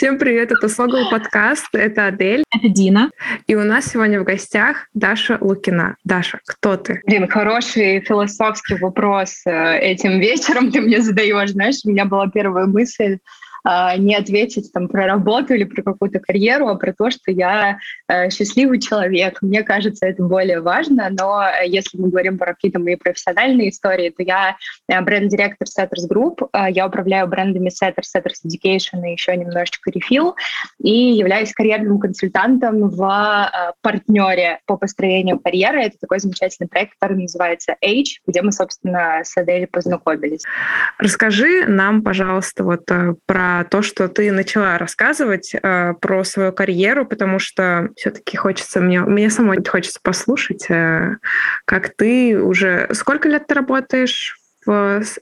Всем привет, это Слогал подкаст, это Адель. Это Дина. И у нас сегодня в гостях Даша Лукина. Даша, кто ты? Блин, хороший философский вопрос э, этим вечером ты мне задаешь. Знаешь, у меня была первая мысль а, не ответить там про работу или про какую-то карьеру, а про то, что я э, счастливый человек. Мне кажется, это более важно, но если мы говорим про какие-то мои профессиональные истории, то я э, бренд-директор Setters Group, э, я управляю брендами Setters, Setters Education и еще немножечко Refill, и являюсь карьерным консультантом в партнере по построению карьеры. Это такой замечательный проект, который называется Age, где мы, собственно, с Адель познакомились. Расскажи нам, пожалуйста, вот про то, что ты начала рассказывать э, про свою карьеру, потому что все-таки хочется мне, мне самой хочется послушать, э, как ты уже сколько лет ты работаешь в, с,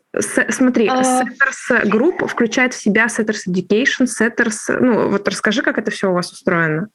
смотри, uh... Setters Group включает в себя Setters Education, Setters, ну вот расскажи, как это все у вас устроено.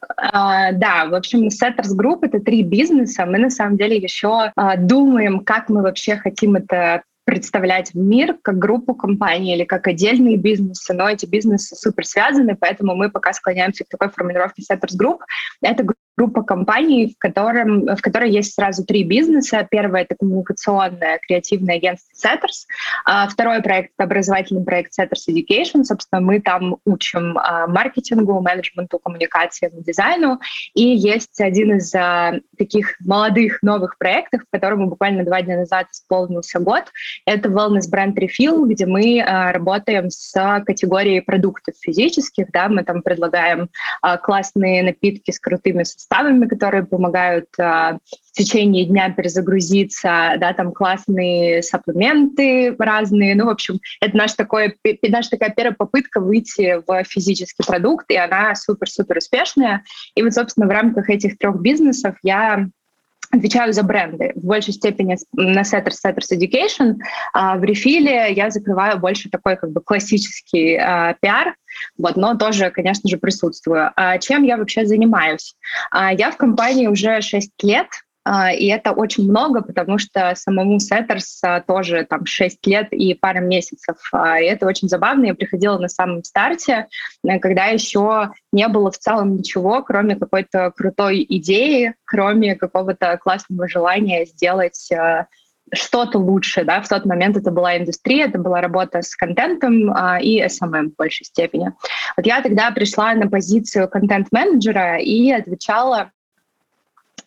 Uh, да, в общем, Setters Group — это три бизнеса. Мы на самом деле еще uh, думаем, как мы вообще хотим это представлять мир как группу компаний или как отдельные бизнесы, но эти бизнесы супер связаны, поэтому мы пока склоняемся к такой формулировке Setters Group. Это группа компаний, в, котором, в которой есть сразу три бизнеса. Первое — это коммуникационное креативное агентство Setters. А второй проект — это образовательный проект Setters Education. Собственно, мы там учим а, маркетингу, менеджменту, коммуникациям, дизайну. И есть один из а, таких молодых новых проектов, которому буквально два дня назад исполнился год. Это wellness бренд Refill, где мы а, работаем с категорией продуктов физических. Да, мы там предлагаем а, классные напитки с крутыми составами, составами, которые помогают э, в течение дня перезагрузиться, да, там классные сапплементы разные. Ну, в общем, это наш такой, наша такая первая попытка выйти в физический продукт, и она супер-супер успешная. И вот, собственно, в рамках этих трех бизнесов я отвечаю за бренды. В большей степени на Setters, Setters Education. А в рефиле я закрываю больше такой как бы классический а, пиар, вот, но тоже, конечно же, присутствую. А чем я вообще занимаюсь? А, я в компании уже 6 лет, и это очень много, потому что самому Setters тоже там 6 лет и пара месяцев. А, и это очень забавно. Я приходила на самом старте, э, когда еще не было в целом ничего, кроме какой-то крутой идеи, кроме какого-то классного желания сделать э, что-то лучше, да, в тот момент это была индустрия, это была работа с контентом а, и SMM в большей степени. Вот я тогда пришла на позицию контент-менеджера и отвечала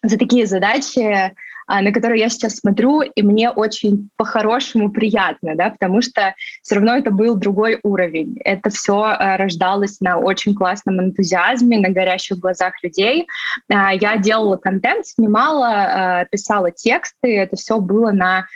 за такие задачи, а, на которые я сейчас смотрю, и мне очень по-хорошему приятно, да, потому что все равно это был другой уровень. Это все а, рождалось на очень классном энтузиазме, на горящих глазах людей. А, я делала контент, снимала, писала тексты, это все было на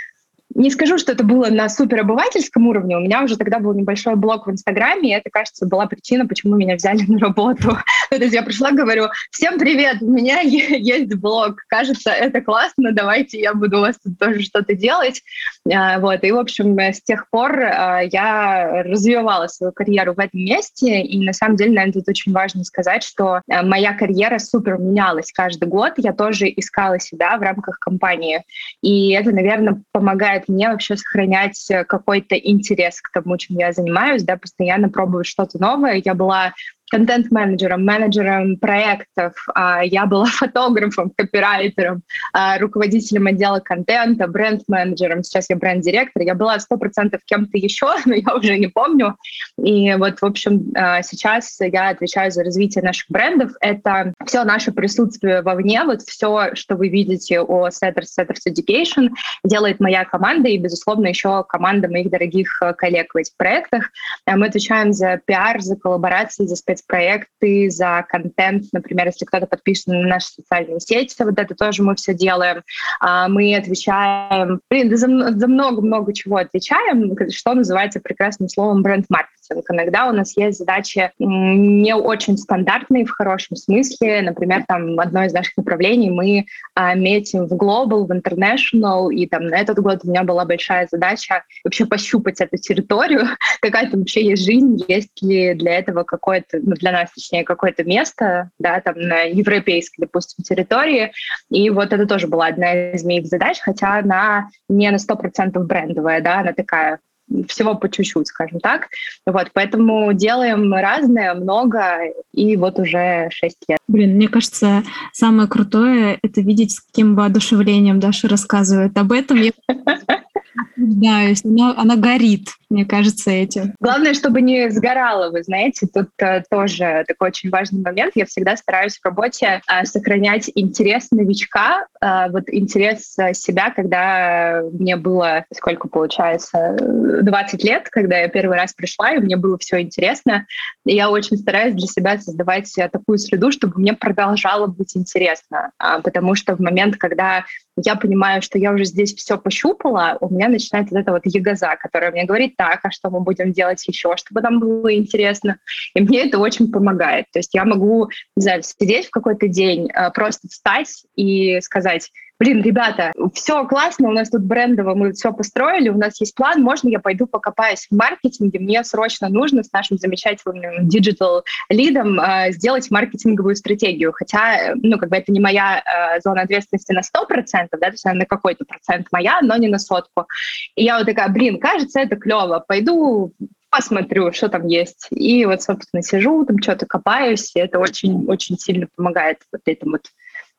не скажу, что это было на суперобывательском уровне. У меня уже тогда был небольшой блог в Инстаграме, и это, кажется, была причина, почему меня взяли на работу. То есть я пришла, говорю, всем привет, у меня есть блог, кажется, это классно, давайте я буду у вас тут тоже что-то делать. А, вот, и, в общем, с тех пор а, я развивала свою карьеру в этом месте, и на самом деле, наверное, тут очень важно сказать, что а, моя карьера супер менялась каждый год, я тоже искала себя в рамках компании, и это, наверное, помогает мне вообще сохранять какой-то интерес к тому, чем я занимаюсь, да, постоянно пробовать что-то новое. Я была контент-менеджером, менеджером проектов, а, я была фотографом, копирайтером, а, руководителем отдела контента, бренд-менеджером, сейчас я бренд-директор. Я была сто процентов кем-то еще, но я уже не помню. И вот, в общем, а, сейчас я отвечаю за развитие наших брендов. Это все наше присутствие вовне, вот все, что вы видите о Setters, Setters Education, делает моя команда и, безусловно, еще команда моих дорогих коллег в этих проектах. Мы отвечаем за пиар, за коллаборации, за спец спецпроекты, за контент, например, если кто-то подписан на наши социальные сети, вот это тоже мы все делаем. А, мы отвечаем, блин, за много-много чего отвечаем, что называется прекрасным словом бренд-маркетинг. Иногда у нас есть задачи не очень стандартные в хорошем смысле. Например, там одно из наших направлений мы а, метим в global, в international, и там на этот год у меня была большая задача вообще пощупать эту территорию, какая там вообще есть жизнь, есть ли для этого какое-то ну, для нас, точнее, какое-то место, да, там на европейской, допустим, территории. И вот это тоже была одна из моих задач, хотя она не на 100% брендовая, да, она такая всего по чуть-чуть, скажем так. Вот, поэтому делаем разное, много, и вот уже 6 лет. Блин, мне кажется, самое крутое — это видеть, с каким воодушевлением Даша рассказывает об этом. Наслаждаюсь, она, она горит, мне кажется, этим. Главное, чтобы не сгорало, вы знаете, тут э, тоже такой очень важный момент. Я всегда стараюсь в работе э, сохранять интерес новичка, э, вот интерес э, себя, когда мне было, сколько получается, 20 лет, когда я первый раз пришла, и мне было все интересно. И я очень стараюсь для себя создавать такую среду, чтобы мне продолжало быть интересно, э, потому что в момент, когда я понимаю, что я уже здесь все пощупала, у меня начинает вот эта вот егоза, которая мне говорит, так, а что мы будем делать еще, чтобы нам было интересно. И мне это очень помогает. То есть я могу, не знаю, сидеть в какой-то день, э, просто встать и сказать, блин, ребята, все классно, у нас тут брендово, мы все построили, у нас есть план, можно я пойду покопаюсь в маркетинге, мне срочно нужно с нашим замечательным digital лидом э, сделать маркетинговую стратегию, хотя, ну, как бы это не моя э, зона ответственности на 100%, да, то есть она на какой-то процент моя, но не на сотку. И я вот такая, блин, кажется, это клево, пойду посмотрю, что там есть. И вот, собственно, сижу, там что-то копаюсь, и это очень-очень сильно помогает вот этому вот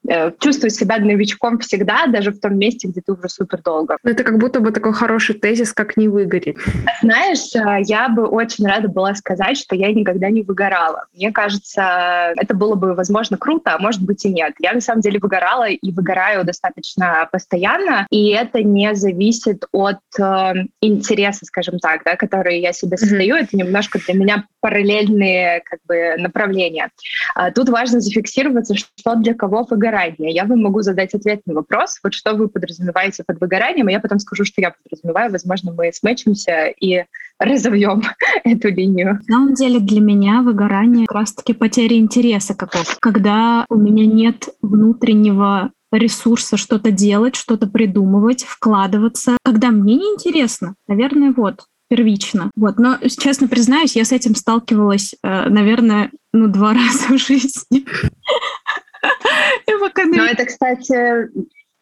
Э, чувствую себя новичком всегда, даже в том месте, где ты уже супер долго. Ну, это как будто бы такой хороший тезис, как не выгореть. Знаешь, э, я бы очень рада была сказать, что я никогда не выгорала. Мне кажется, это было бы, возможно, круто, а может быть и нет. Я на самом деле выгорала и выгораю достаточно постоянно, и это не зависит от э, интереса, скажем так, да, который я себе создаю. Mm-hmm. Это немножко для меня параллельные как бы направления. А тут важно зафиксироваться, что для кого выгорание. Я вам могу задать ответ на вопрос, вот что вы подразумеваете под выгоранием, и я потом скажу, что я подразумеваю. Возможно, мы смычимся и разовьем эту линию. На самом деле для меня выгорание как раз-таки потеря интереса какого когда у меня нет внутреннего ресурса что-то делать, что-то придумывать, вкладываться. Когда мне неинтересно, наверное, вот первично. Вот. Но, честно признаюсь, я с этим сталкивалась, э, наверное, ну, два раза в жизни. Но это, кстати,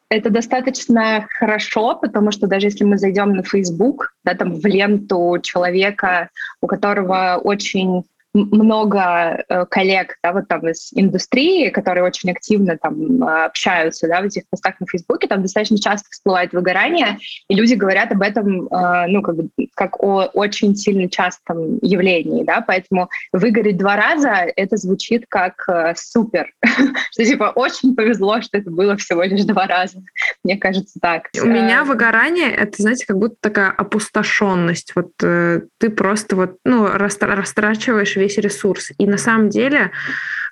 это достаточно хорошо, потому что даже если мы зайдем на Facebook, да, там в ленту человека, у которого очень много э, коллег, да, вот там из индустрии, которые очень активно там общаются, да, в этих постах на Фейсбуке, там достаточно часто всплывает выгорание, и люди говорят об этом, э, ну, как бы, как о очень сильно частом явлении, да, поэтому выгореть два раза, это звучит как э, супер, что, типа, очень повезло, что это было всего лишь два раза, мне кажется так. У меня выгорание, это, знаете, как будто такая опустошенность, вот ты просто вот, ну, растрачиваешь весь ресурс. И на самом деле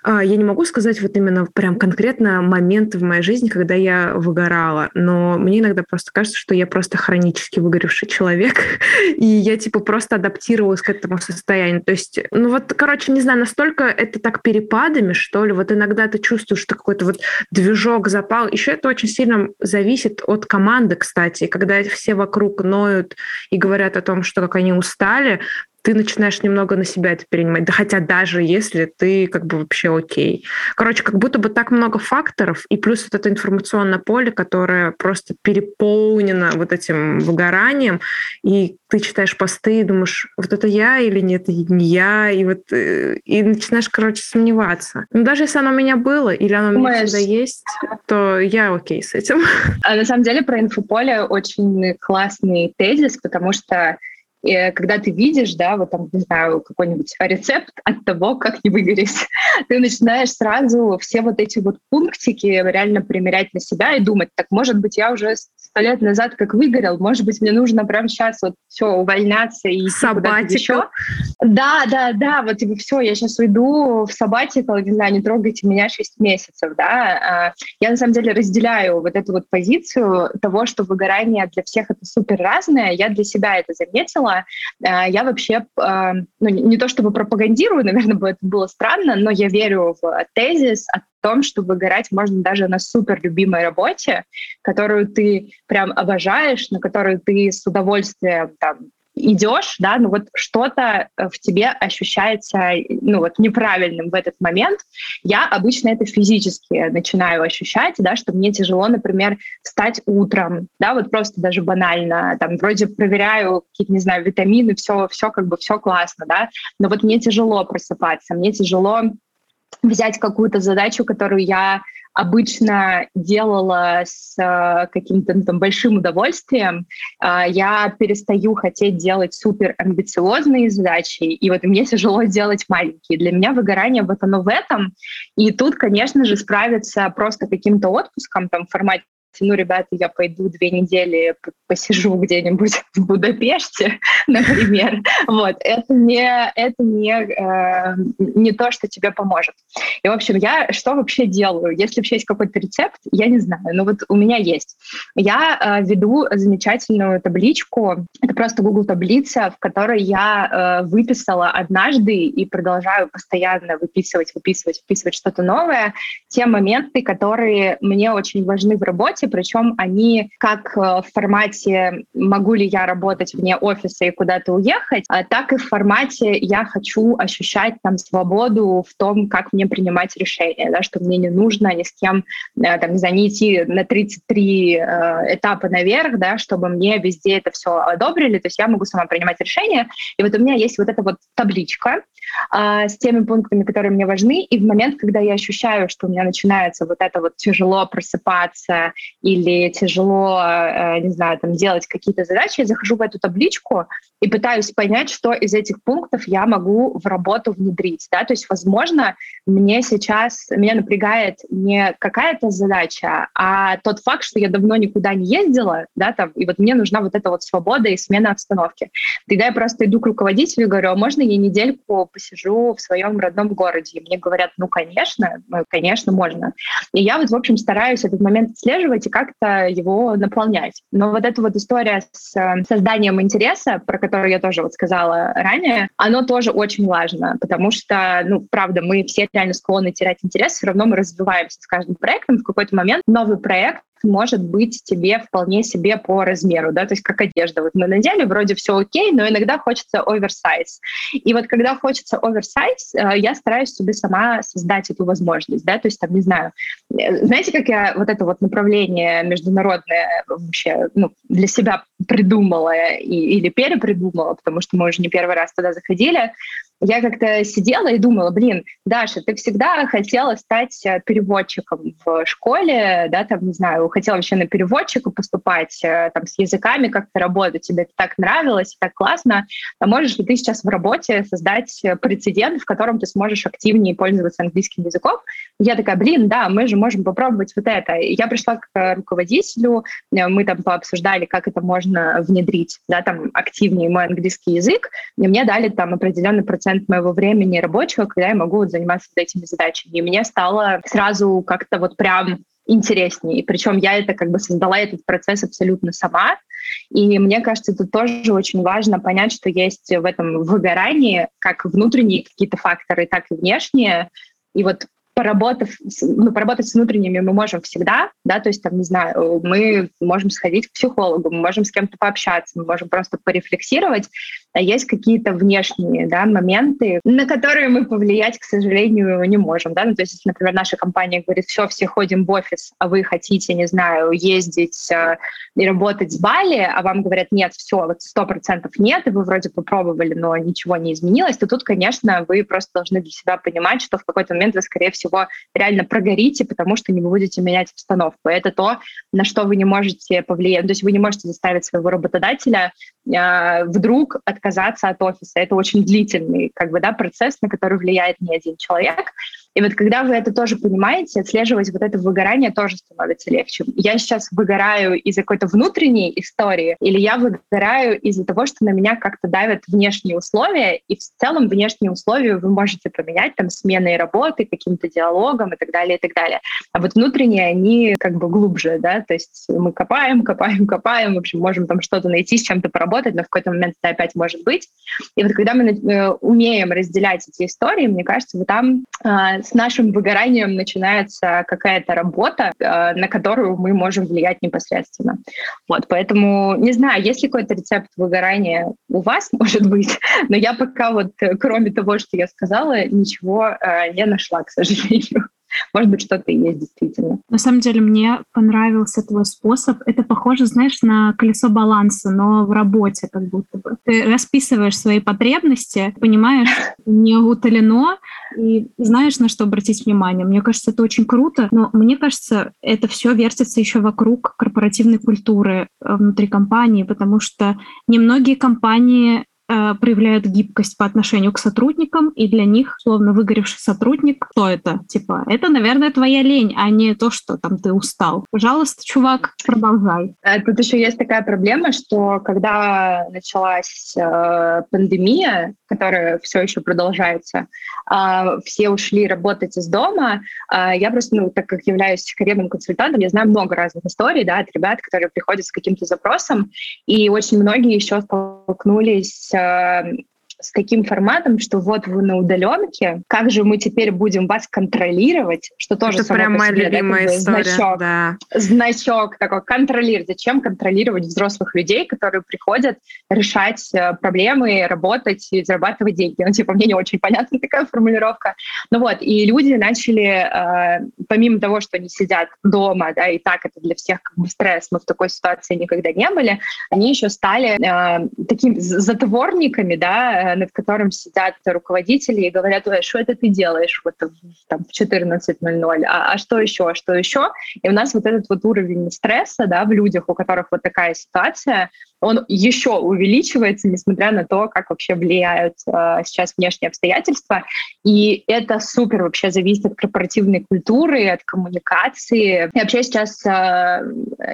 а, я не могу сказать вот именно прям конкретно момент в моей жизни, когда я выгорала, но мне иногда просто кажется, что я просто хронически выгоревший человек, и я типа просто адаптировалась к этому состоянию. То есть, ну вот, короче, не знаю, настолько это так перепадами, что ли, вот иногда ты чувствуешь, что какой-то вот движок запал. Еще это очень сильно зависит от команды, кстати. Когда все вокруг ноют и говорят о том, что как они устали, ты начинаешь немного на себя это перенимать. Да хотя даже если ты как бы вообще окей. Короче, как будто бы так много факторов, и плюс вот это информационное поле, которое просто переполнено вот этим выгоранием, и ты читаешь посты и думаешь, вот это я или нет, не я, и вот э, и начинаешь, короче, сомневаться. Но даже если оно у меня было, или оно у меня всегда есть, то я окей с этим. А на самом деле про инфополе очень классный тезис, потому что когда ты видишь, да, вот там, не знаю, какой-нибудь рецепт от того, как не выгореть, ты начинаешь сразу все вот эти вот пунктики реально примерять на себя и думать, так, может быть, я уже сто лет назад как выгорел, может быть, мне нужно прямо сейчас вот все увольняться и идти еще. Да, да, да, вот типа все, я сейчас уйду в сабатикал, не знаю, не трогайте меня 6 месяцев, да. А, я на самом деле разделяю вот эту вот позицию того, что выгорание для всех это супер разное. Я для себя это заметила. А, я вообще, а, ну, не то чтобы пропагандирую, наверное, бы это было странно, но я верю в тезис о том, что выгорать можно даже на супер любимой работе, которую ты прям обожаешь, на которую ты с удовольствием там идешь, да, ну вот что-то э, в тебе ощущается, ну вот неправильным в этот момент. Я обычно это физически начинаю ощущать, да, что мне тяжело, например, встать утром, да, вот просто даже банально, там, вроде проверяю какие-то, не знаю, витамины, все, все как бы, все классно, да, но вот мне тяжело просыпаться, мне тяжело взять какую-то задачу, которую я обычно делала с э, каким-то ну, там большим удовольствием, э, я перестаю хотеть делать супер амбициозные задачи, и вот мне тяжело делать маленькие. Для меня выгорание вот оно в этом, и тут, конечно же, справиться просто каким-то отпуском там в формате ну, ребята, я пойду две недели посижу где-нибудь в Будапеште, например, вот, это не, это не, э, не то, что тебе поможет. И, в общем, я что вообще делаю? Если вообще есть какой-то рецепт, я не знаю, но вот у меня есть. Я э, веду замечательную табличку, это просто Google таблица, в которой я э, выписала однажды и продолжаю постоянно выписывать, выписывать, выписывать что-то новое, те моменты, которые мне очень важны в работе, формате, причем они как э, в формате «могу ли я работать вне офиса и куда-то уехать», а так и в формате «я хочу ощущать там свободу в том, как мне принимать решения», да, что мне не нужно ни с кем, э, там, не знаю, не идти на 33 э, этапа наверх, да, чтобы мне везде это все одобрили, то есть я могу сама принимать решения. И вот у меня есть вот эта вот табличка, а, с теми пунктами, которые мне важны. И в момент, когда я ощущаю, что у меня начинается вот это вот тяжело просыпаться или тяжело, э, не знаю, там делать какие-то задачи, я захожу в эту табличку и пытаюсь понять, что из этих пунктов я могу в работу внедрить. Да? То есть, возможно, мне сейчас, меня напрягает не какая-то задача, а тот факт, что я давно никуда не ездила, да, там, и вот мне нужна вот эта вот свобода и смена обстановки. Тогда я просто иду к руководителю и говорю, а можно я недельку посижу в своем родном городе. И мне говорят, ну, конечно, ну, конечно, можно. И я вот, в общем, стараюсь этот момент отслеживать и как-то его наполнять. Но вот эта вот история с э, созданием интереса, про которую я тоже вот сказала ранее, оно тоже очень важно, потому что, ну, правда, мы все реально склонны терять интерес, все равно мы развиваемся с каждым проектом. В какой-то момент новый проект может быть тебе вполне себе по размеру, да, то есть как одежда. Вот мы надели, вроде все окей, но иногда хочется оверсайз. И вот когда хочется оверсайз, э, я стараюсь себе сама создать эту возможность, да, то есть там, не знаю, э, знаете, как я вот это вот направление международное вообще ну, для себя придумала и, или перепридумала, потому что мы уже не первый раз туда заходили, я как-то сидела и думала, блин, Даша, ты всегда хотела стать э, переводчиком в школе, да, там, не знаю, хотела вообще на переводчика поступать, э, там, с языками как-то работать, тебе это так нравилось, так классно, а можешь ли ты сейчас в работе создать э, прецедент, в котором ты сможешь активнее пользоваться английским языком? Я такая, блин, да, мы же можем попробовать вот это. И я пришла к руководителю, мы там пообсуждали, как это можно внедрить, да, там, активнее мой английский язык, и мне дали там определенный процент процент моего времени рабочего, когда я могу вот заниматься этими задачами. И мне стало сразу как-то вот прям интереснее. И причем я это как бы создала этот процесс абсолютно сама. И мне кажется, это тоже очень важно понять, что есть в этом выгорании как внутренние какие-то факторы, так и внешние. И вот поработав, ну, поработать с внутренними мы можем всегда, да, то есть там, не знаю, мы можем сходить к психологу, мы можем с кем-то пообщаться, мы можем просто порефлексировать, а есть какие-то внешние, да, моменты, на которые мы повлиять, к сожалению, не можем, да, ну, то есть, например, наша компания говорит, все, все ходим в офис, а вы хотите, не знаю, ездить э, и работать с Бали, а вам говорят, нет, все, вот сто процентов нет, и вы вроде попробовали, но ничего не изменилось, то тут, конечно, вы просто должны для себя понимать, что в какой-то момент вы, скорее всего, реально прогорите, потому что не будете менять обстановку. Это то, на что вы не можете повлиять. То есть вы не можете заставить своего работодателя вдруг отказаться от офиса. Это очень длительный как бы, да, процесс, на который влияет не один человек. И вот когда вы это тоже понимаете, отслеживать вот это выгорание тоже становится легче. Я сейчас выгораю из-за какой-то внутренней истории, или я выгораю из-за того, что на меня как-то давят внешние условия, и в целом внешние условия вы можете поменять там сменой работы, каким-то диалогом и так далее, и так далее. А вот внутренние, они как бы глубже, да, то есть мы копаем, копаем, копаем, в общем, можем там что-то найти, с чем-то поработать, но в какой-то момент это опять может быть. И вот когда мы э, умеем разделять эти истории, мне кажется, вот там э, с нашим выгоранием начинается какая-то работа, э, на которую мы можем влиять непосредственно. Вот, поэтому не знаю, есть ли какой-то рецепт выгорания у вас, может быть, но я пока вот, э, кроме того, что я сказала, ничего э, не нашла, к сожалению. Может быть, что-то и есть действительно. На самом деле, мне понравился твой способ. Это похоже, знаешь, на колесо баланса, но в работе как будто бы. Ты расписываешь свои потребности, понимаешь, не утолено, и знаешь, на что обратить внимание. Мне кажется, это очень круто, но мне кажется, это все вертится еще вокруг корпоративной культуры э, внутри компании, потому что немногие компании проявляют гибкость по отношению к сотрудникам, и для них, словно выгоревший сотрудник, кто это? Типа, это, наверное, твоя лень, а не то, что там ты устал. Пожалуйста, чувак, продолжай. Э, тут еще есть такая проблема, что когда началась э, пандемия, которая все еще продолжается, э, все ушли работать из дома. Э, я просто, ну, так как являюсь карьерным консультантом, я знаю много разных историй, да, от ребят, которые приходят с каким-то запросом, и очень многие еще столкнулись um, с таким форматом, что вот вы на удаленке, как же мы теперь будем вас контролировать, что тоже Это прям моя себе, любимая да, история, значок, да. значок такой, контролировать. Зачем контролировать взрослых людей, которые приходят решать э, проблемы, работать и зарабатывать деньги? Ну, типа, мне не очень понятна такая формулировка. Ну вот, и люди начали, э, помимо того, что они сидят дома, да, и так это для всех как бы стресс, мы в такой ситуации никогда не были, они еще стали э, такими затворниками, да, Э, над которым сидят руководители и говорят, ой, что это ты делаешь вот там, в 14.00, а, а что еще, а что еще? И у нас вот этот вот уровень стресса да, в людях, у которых вот такая ситуация, он еще увеличивается, несмотря на то, как вообще влияют э, сейчас внешние обстоятельства. И это супер вообще зависит от корпоративной культуры, от коммуникации. И вообще сейчас э,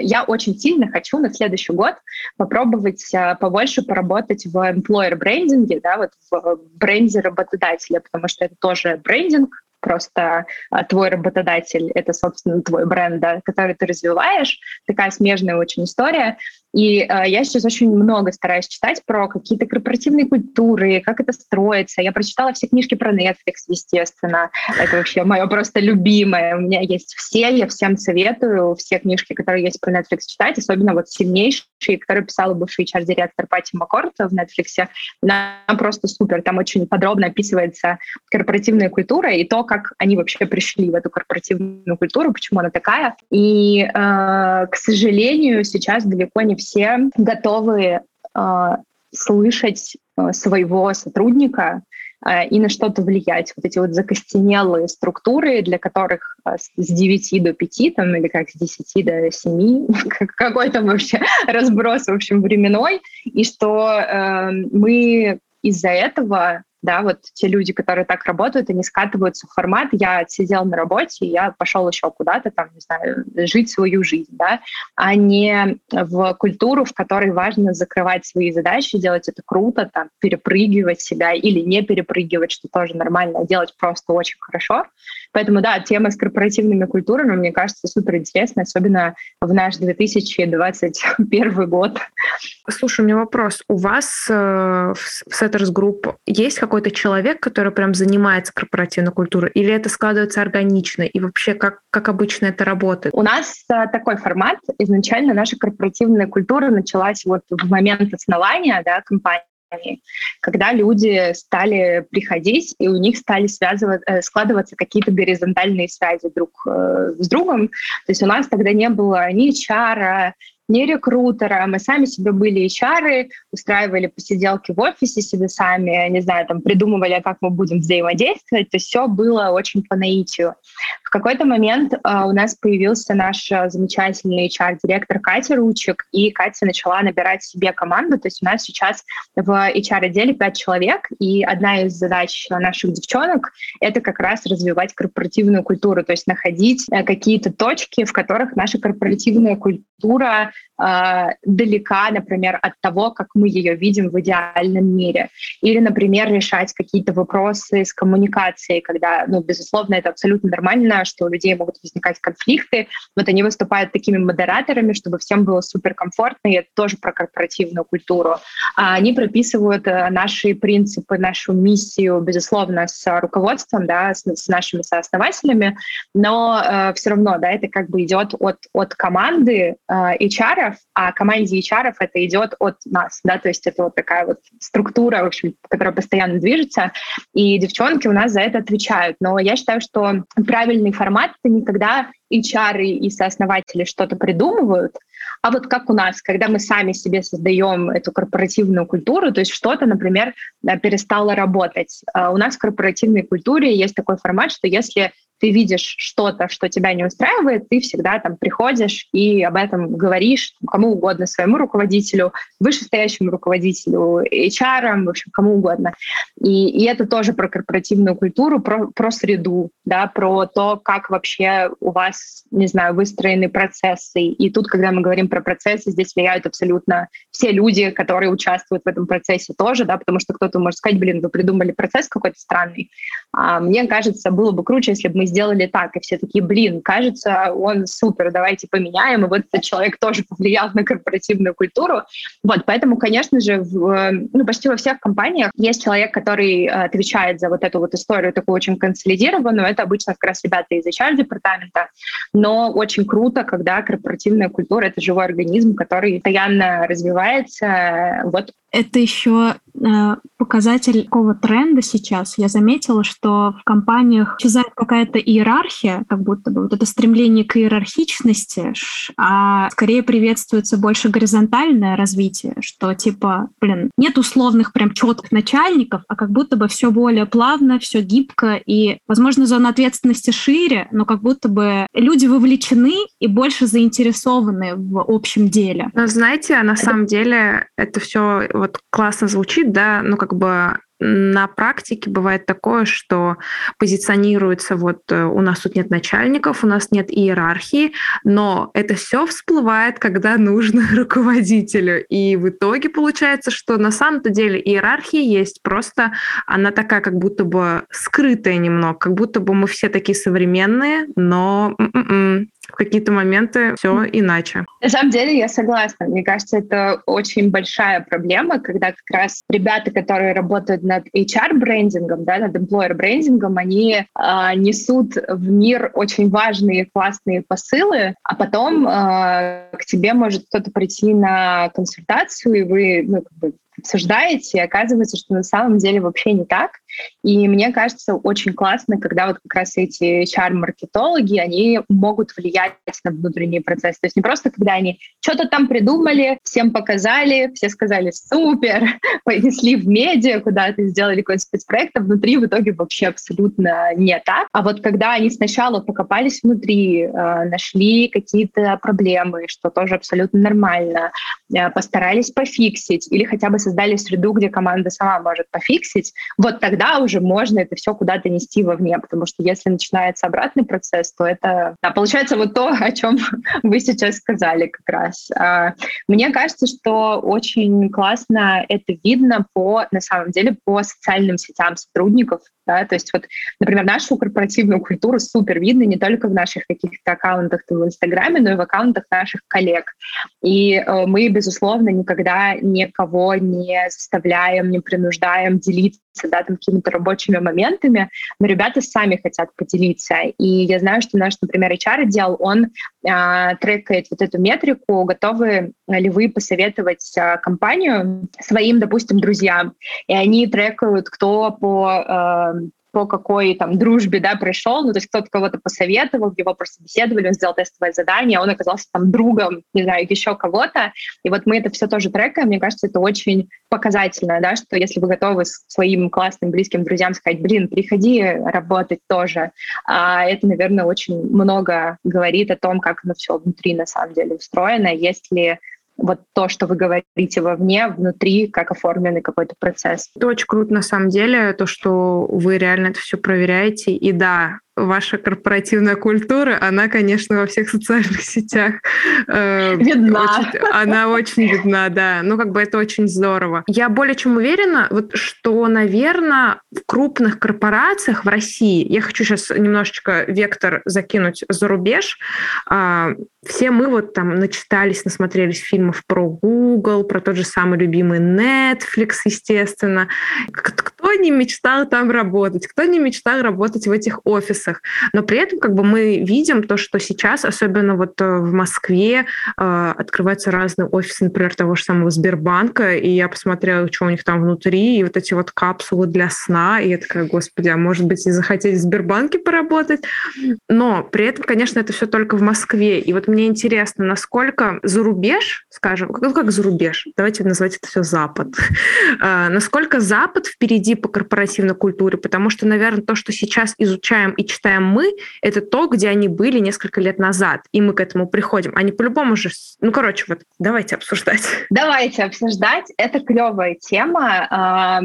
я очень сильно хочу на следующий год попробовать э, побольше поработать в employer брендинге, да, вот в бренде работодателя, потому что это тоже брендинг, просто а, твой работодатель — это, собственно, твой бренд, да, который ты развиваешь. Такая смежная очень история. И э, я сейчас очень много стараюсь читать про какие-то корпоративные культуры, как это строится. Я прочитала все книжки про Netflix, естественно. Это вообще мое просто любимое. У меня есть все, я всем советую все книжки, которые есть про Netflix читать, особенно вот сильнейшие, которые писала бывший HR-директор Пати Маккорт в Netflix. Она просто супер. Там очень подробно описывается корпоративная культура и то, как они вообще пришли в эту корпоративную культуру, почему она такая. И, э, к сожалению, сейчас далеко не все готовы э, слышать э, своего сотрудника э, и на что-то влиять. Вот эти вот закостенелые структуры, для которых э, с 9 до 5, там, или как с 10 до 7, какой там вообще разброс, в общем, временной, и что э, мы из-за этого да, вот те люди, которые так работают, они скатываются в формат, я сидел на работе, я пошел еще куда-то там, не знаю, жить свою жизнь, да, а не в культуру, в которой важно закрывать свои задачи, делать это круто, там, перепрыгивать себя или не перепрыгивать, что тоже нормально, а делать просто очень хорошо. Поэтому, да, тема с корпоративными культурами, мне кажется, супер интересная, особенно в наш 2021 год. Слушай, у меня вопрос. У вас э, в Setters Group есть какой-то человек, который прям занимается корпоративной культурой, или это складывается органично? И вообще, как, как обычно это работает? У нас э, такой формат. Изначально наша корпоративная культура началась вот в момент основания да, компании когда люди стали приходить, и у них стали связывать, э, складываться какие-то горизонтальные связи друг э, с другом. То есть у нас тогда не было ни чара, не рекрутера, мы сами себе были HR, устраивали посиделки в офисе себе сами, не знаю, там придумывали, как мы будем взаимодействовать, то есть все было очень по наитию. В какой-то момент э, у нас появился наш э, замечательный HR-директор Катя Ручек, и Катя начала набирать себе команду, то есть у нас сейчас в HR-отделе пять человек, и одна из задач наших девчонок — это как раз развивать корпоративную культуру, то есть находить э, какие-то точки, в которых наша корпоративная культура э, далека, например, от того, как мы ее видим в идеальном мире. Или, например, решать какие-то вопросы с коммуникацией, когда, ну, безусловно, это абсолютно нормально, что у людей могут возникать конфликты. Вот они выступают такими модераторами, чтобы всем было суперкомфортно, и это тоже про корпоративную культуру. А они прописывают э, наши принципы, нашу миссию, безусловно, с руководством, да, с, с нашими сооснователями, но э, все равно, да, это как бы идет от, от команды э, HR, а команде HR это идет от нас, да, то есть это вот такая вот структура, в общем, которая постоянно движется, и девчонки у нас за это отвечают. Но я считаю, что правильный формат — это не когда HR и сооснователи что-то придумывают, а вот как у нас, когда мы сами себе создаем эту корпоративную культуру, то есть что-то, например, перестало работать. А у нас в корпоративной культуре есть такой формат, что если ты видишь что-то, что тебя не устраивает, ты всегда там приходишь и об этом говоришь кому угодно, своему руководителю, вышестоящему руководителю, HR, в общем, кому угодно. И, и это тоже про корпоративную культуру, про, про среду, да, про то, как вообще у вас, не знаю, выстроены процессы. И тут, когда мы говорим про процессы, здесь влияют абсолютно все люди, которые участвуют в этом процессе тоже, да, потому что кто-то может сказать, блин, вы придумали процесс какой-то странный. А мне кажется, было бы круче, если бы мы сделали так, и все такие, блин, кажется, он супер, давайте поменяем, и вот этот человек тоже повлиял на корпоративную культуру. Вот, поэтому, конечно же, в, ну, почти во всех компаниях есть человек, который э, отвечает за вот эту вот историю такую очень консолидированную, это обычно как раз ребята из HR-департамента, но очень круто, когда корпоративная культура — это живой организм, который постоянно развивается. Вот это еще э, показатель такого тренда сейчас. Я заметила, что в компаниях исчезает какая-то иерархия, как будто бы вот это стремление к иерархичности, а скорее приветствуется больше горизонтальное развитие, что типа, блин, нет условных прям четких начальников, а как будто бы все более плавно, все гибко и, возможно, зона ответственности шире, но как будто бы люди вовлечены и больше заинтересованы в общем деле. Но знаете, а на самом деле это все вот классно звучит, да, ну как бы на практике бывает такое, что позиционируется вот э, у нас тут нет начальников, у нас нет иерархии, но это все всплывает, когда нужно руководителю. И в итоге получается, что на самом-то деле иерархия есть, просто она такая как будто бы скрытая немного, как будто бы мы все такие современные, но м-м-м, в какие-то моменты все иначе. На самом деле я согласна. Мне кажется, это очень большая проблема, когда как раз ребята, которые работают над HR-брендингом, да, над employer-брендингом, они э, несут в мир очень важные, классные посылы, а потом э, к тебе может кто-то прийти на консультацию, и вы ну, как бы обсуждаете, и оказывается, что на самом деле вообще не так. И мне кажется, очень классно, когда вот как раз эти HR-маркетологи, они могут влиять на внутренний процесс. То есть не просто, когда они что-то там придумали, всем показали, все сказали «супер», понесли в медиа куда-то, сделали какой-то спецпроект, а внутри в итоге вообще абсолютно не так. А вот когда они сначала покопались внутри, э, нашли какие-то проблемы, что тоже абсолютно нормально, э, постарались пофиксить или хотя бы создали среду, где команда сама может пофиксить, вот тогда уже можно это все куда-то нести вовне, потому что если начинается обратный процесс, то это да, получается вот то, о чем вы сейчас сказали как раз. А, мне кажется, что очень классно это видно по, на самом деле, по социальным сетям сотрудников, да, то есть вот, например, нашу корпоративную культуру супер видно не только в наших каких-то аккаунтах в Инстаграме, но и в аккаунтах наших коллег. И э, мы, безусловно, никогда никого не заставляем, не принуждаем делиться да, там какими-то рабочими моментами, но ребята сами хотят поделиться. И я знаю, что наш, например, HR-отдел, он э, трекает вот эту метрику, готовы ли вы посоветовать э, компанию своим, допустим, друзьям. И они трекают, кто по э, по какой там дружбе, да, пришел, ну, то есть кто-то кого-то посоветовал, его просто беседовали, он сделал тестовое задание, он оказался там другом, не знаю, еще кого-то, и вот мы это все тоже трекаем, мне кажется, это очень показательно, да, что если вы готовы своим классным, близким друзьям сказать, блин, приходи работать тоже, а это, наверное, очень много говорит о том, как оно все внутри на самом деле устроено, если вот то, что вы говорите вовне, внутри, как оформленный какой-то процесс. Это очень круто на самом деле, то, что вы реально это все проверяете. И да, ваша корпоративная культура, она, конечно, во всех социальных сетях э, видна. Очень, она очень видна, да. Ну, как бы это очень здорово. Я более чем уверена, вот, что, наверное, в крупных корпорациях в России, я хочу сейчас немножечко вектор закинуть за рубеж, э, все мы вот там начитались, насмотрелись фильмов про Google, про тот же самый любимый Netflix, естественно. Кто не мечтал там работать, кто не мечтал работать в этих офисах. Но при этом как бы мы видим то, что сейчас, особенно вот э, в Москве, э, открываются разные офисы, например, того же самого Сбербанка, и я посмотрела, что у них там внутри, и вот эти вот капсулы для сна, и я такая, господи, а может быть и захотеть в Сбербанке поработать? Но при этом, конечно, это все только в Москве. И вот мне интересно, насколько за рубеж, скажем, ну как за рубеж, давайте называть это все Запад, а, насколько Запад впереди по корпоративной культуре, потому что, наверное, то, что сейчас изучаем и читаем мы, это то, где они были несколько лет назад, и мы к этому приходим. Они по-любому же... Ну, короче, вот давайте обсуждать. Давайте обсуждать. Это клевая тема. А,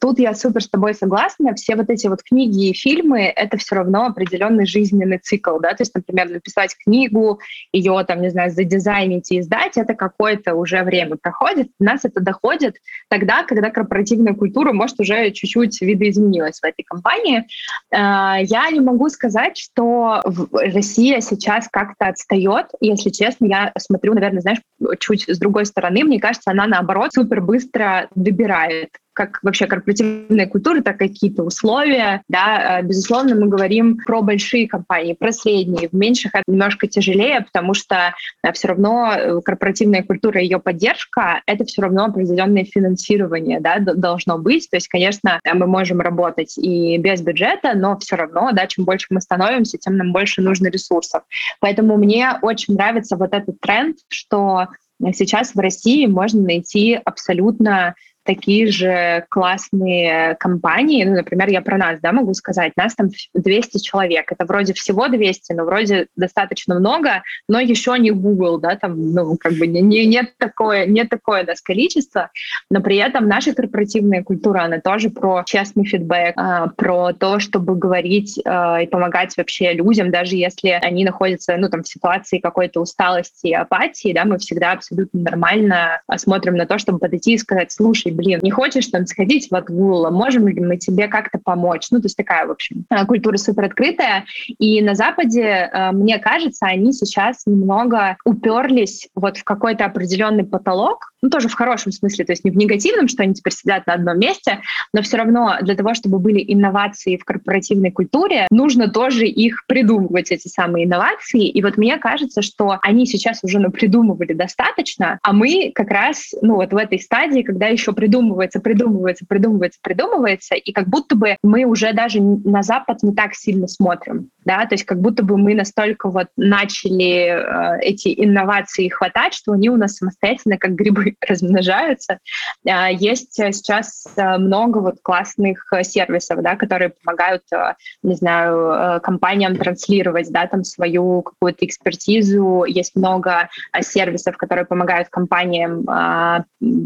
тут я супер с тобой согласна. Все вот эти вот книги и фильмы — это все равно определенный жизненный цикл, да, то есть, например, написать книгу, ее там, не знаю, задизайнить и издать, это какое-то уже время проходит. Нас это доходит тогда, когда корпоративная культура, может, уже чуть-чуть видоизменилась в этой компании. А, я не могу сказать, что Россия сейчас как-то отстает. Если честно, я смотрю, наверное, знаешь, чуть с другой стороны. Мне кажется, она, наоборот, супер быстро добирает как вообще корпоративная культура, так и какие-то условия. Да, э, безусловно, мы говорим про большие компании, про средние. В меньших это немножко тяжелее, потому что э, все равно э, корпоративная культура, ее поддержка — это все равно определенное финансирование да, должно быть. То есть, конечно, мы можем работать и без бюджета, но все равно, да, чем больше мы становимся, тем нам больше нужно ресурсов. Поэтому мне очень нравится вот этот тренд, что сейчас в России можно найти абсолютно такие же классные компании. Ну, например, я про нас, да, могу сказать. Нас там 200 человек. Это вроде всего 200, но вроде достаточно много, но еще не Google, да, там, ну, как бы не, не, нет, такое, нет такое нас количество. Но при этом наша корпоративная культура, она тоже про честный фидбэк, а, про то, чтобы говорить а, и помогать вообще людям, даже если они находятся, ну, там, в ситуации какой-то усталости и апатии, да, мы всегда абсолютно нормально смотрим на то, чтобы подойти и сказать, слушай, блин, не хочешь там сходить в отгул, можем ли мы тебе как-то помочь? Ну, то есть такая, в общем, э, культура супер открытая. И на Западе, э, мне кажется, они сейчас немного уперлись вот в какой-то определенный потолок, ну, тоже в хорошем смысле, то есть не в негативном, что они теперь сидят на одном месте, но все равно для того, чтобы были инновации в корпоративной культуре, нужно тоже их придумывать, эти самые инновации. И вот мне кажется, что они сейчас уже напридумывали достаточно, а мы как раз, ну, вот в этой стадии, когда еще придумывается, придумывается, придумывается, придумывается, и как будто бы мы уже даже на Запад не так сильно смотрим, да, то есть как будто бы мы настолько вот начали э, эти инновации хватать, что они у нас самостоятельно как грибы размножаются. Э, есть сейчас э, много вот классных э, сервисов, да, которые помогают, э, не знаю, э, компаниям транслировать, да, там свою какую-то экспертизу. Есть много сервисов, которые помогают компаниям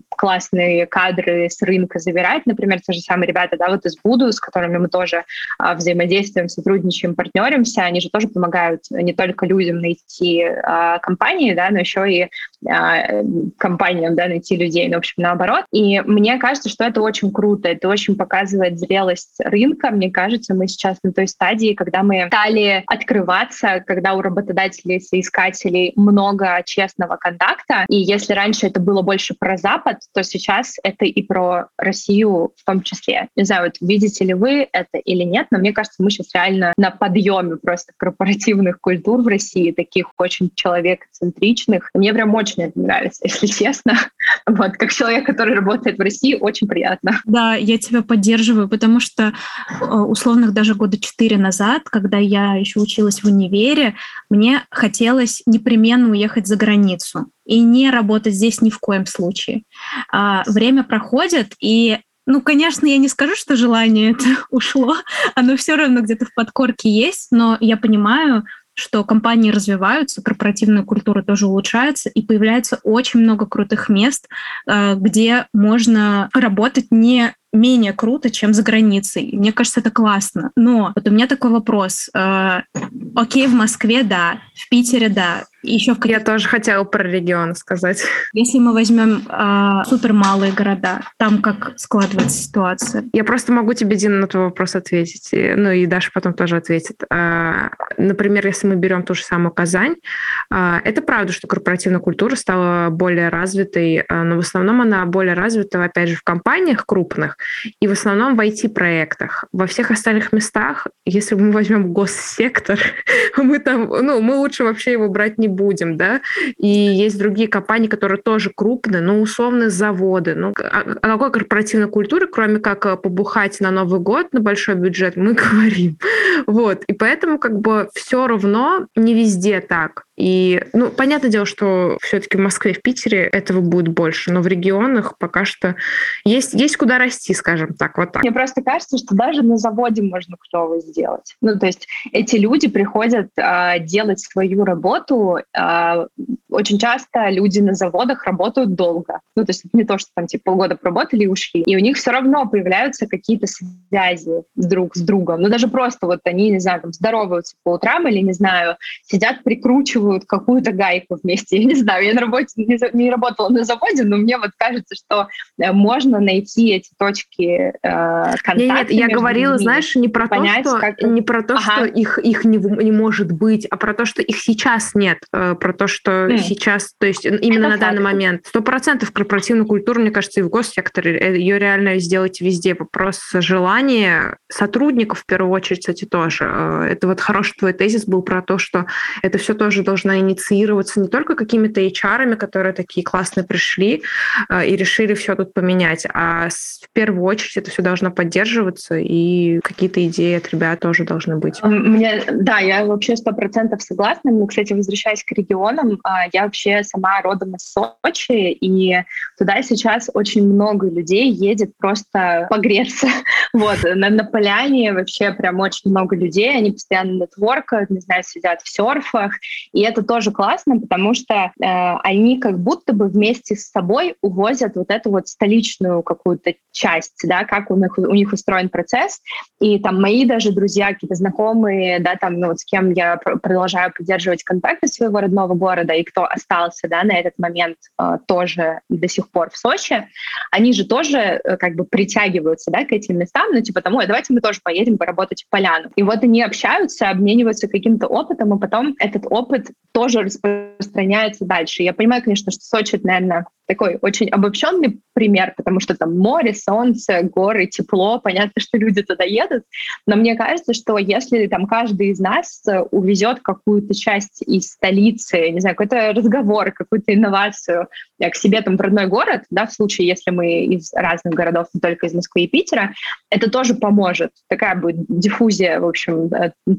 классные кадры с рынка забирать. Например, те же самые ребята, да, вот из Буду, с которыми мы тоже взаимодействуем, сотрудничаем, партнеримся, они же тоже помогают не только людям найти а, компании, да, но еще и а, компаниям, да, найти людей, ну, в общем, наоборот. И мне кажется, что это очень круто, это очень показывает зрелость рынка. Мне кажется, мы сейчас на той стадии, когда мы стали открываться, когда у работодателей, соискателей много честного контакта. И если раньше это было больше про Запад, то сейчас это и про Россию в том числе. Не знаю, вот видите ли вы это или нет, но мне кажется, мы сейчас реально на подъеме просто корпоративных культур в России, таких очень человекоцентричных. Мне прям очень это нравится, если честно. Вот, как человек, который работает в России, очень приятно. Да, я тебя поддерживаю, потому что э, условных даже года четыре назад, когда я еще училась в универе, мне хотелось непременно уехать за границу и не работать здесь ни в коем случае. А, время проходит, и ну, конечно, я не скажу, что желание это ушло, оно все равно где-то в подкорке есть, но я понимаю, что компании развиваются, корпоративная культура тоже улучшается, и появляется очень много крутых мест, а, где можно работать не менее круто, чем за границей. Мне кажется, это классно. Но вот у меня такой вопрос. Э, окей, в Москве, да, в Питере, да, еще Я тоже хотела про регион сказать. Если мы возьмем э, супер малые города, там как складывается ситуация? Я просто могу тебе, Дина, на твой вопрос ответить. Ну и Даша потом тоже ответит. Э, например, если мы берем ту же самую Казань, э, это правда, что корпоративная культура стала более развитой, э, но в основном она более развита, опять же, в компаниях крупных и в основном в IT-проектах. Во всех остальных местах, если мы возьмем госсектор, мы там, ну, мы лучше вообще его брать не будем, да, и есть другие компании, которые тоже крупные, но условно заводы. Ну, о какой корпоративной культуре, кроме как э, побухать на Новый год на большой бюджет, мы говорим. Вот, и поэтому как бы все равно не везде так. И, ну, понятное дело, что все-таки в Москве, в Питере этого будет больше, но в регионах пока что есть, есть куда расти, скажем так, вот так. Мне просто кажется, что даже на заводе можно клево сделать. Ну, то есть эти люди приходят э, делать свою работу. Э, очень часто люди на заводах работают долго. Ну, то есть не то, что там типа полгода поработали и ушли. И у них все равно появляются какие-то связи друг с другом. Ну, даже просто вот они, не знаю, там здороваются по утрам или, не знаю, сидят, прикручивают закручивают какую-то гайку вместе. Я не знаю, я на работе не, не работала на заводе, но мне вот кажется, что э, можно найти эти точки э, контакта. Нет, нет я говорила, людьми, знаешь, не про понять, то, что, как... не про то, ага. что их, их не, не может быть, а про то, что их сейчас нет, э, про то, что mm. сейчас, то есть именно Это на факт. данный момент. Сто процентов корпоративную культуру, мне кажется, и в госсекторе, э, ее реально сделать везде. Вопрос желания сотрудников, в первую очередь, кстати, тоже. Это вот хороший твой тезис был про то, что это все тоже должна инициироваться не только какими-то HR, которые такие классные пришли э, и решили все тут поменять, а в первую очередь это все должно поддерживаться, и какие-то идеи от ребят тоже должны быть. Мне, да, я вообще сто процентов согласна. Мы, кстати, возвращаясь к регионам, а, я вообще сама родом из Сочи, и туда сейчас очень много людей едет просто погреться. Вот, на, на поляне вообще прям очень много людей, они постоянно нетворкают, не знаю, сидят в серфах, и и это тоже классно, потому что э, они как будто бы вместе с собой увозят вот эту вот столичную какую-то часть, да, как у них, у них устроен процесс. И там мои даже друзья, какие-то знакомые, да, там, ну, вот с кем я продолжаю поддерживать контакты своего родного города, и кто остался, да, на этот момент э, тоже до сих пор в Сочи, они же тоже э, как бы притягиваются, да, к этим местам, ну, типа тому, давайте мы тоже поедем поработать в поляну. И вот они общаются, обмениваются каким-то опытом, и потом этот опыт тоже распространяется дальше. Я понимаю, конечно, что Сочи, наверное, такой очень обобщенный пример, потому что там море, солнце, горы, тепло, понятно, что люди туда едут, но мне кажется, что если там каждый из нас увезет какую-то часть из столицы, не знаю, какой-то разговор, какую-то инновацию э, к себе там в родной город, да, в случае, если мы из разных городов, не только из Москвы и Питера, это тоже поможет. Такая будет диффузия, в общем,